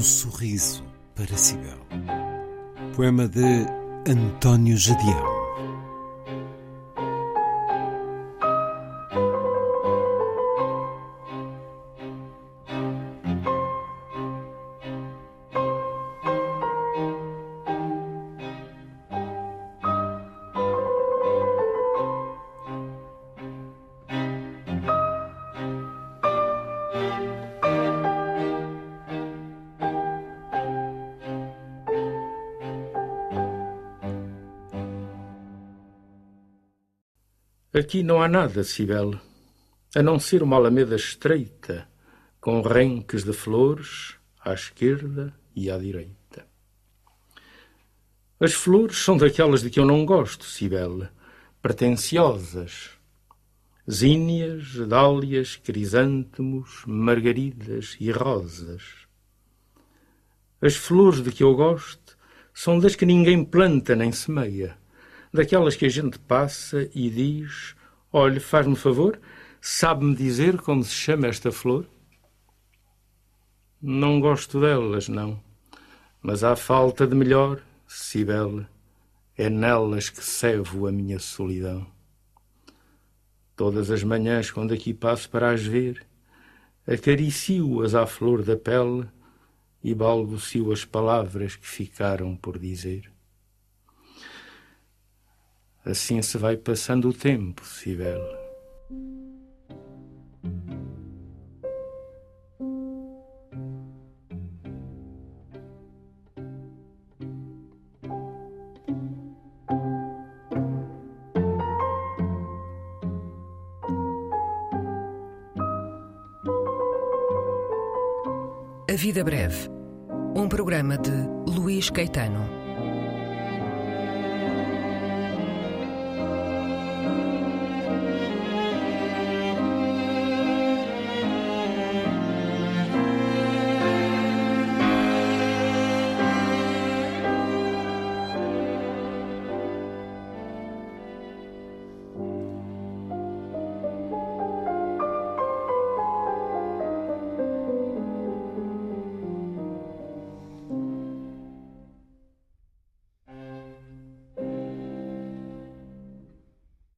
Um sorriso para Cibel. Poema de António Jadião. Aqui não há nada, Cibele, a não ser uma alameda estreita, com renques de flores à esquerda e à direita. As flores são daquelas de que eu não gosto, Cibele, pretenciosas. Zínias, dálias, crisântemos, margaridas e rosas. As flores de que eu gosto são das que ninguém planta nem semeia daquelas que a gente passa e diz: Olhe, faz-me favor, sabe-me dizer como se chama esta flor? Não gosto delas, não. Mas há falta de melhor, Cibele, é nelas que servo a minha solidão. Todas as manhãs, quando aqui passo para as ver, acaricio-as à flor da pele e balbucio as palavras que ficaram por dizer. Assim se vai passando o tempo, Cibele. A Vida Breve. Um programa de Luís Caetano.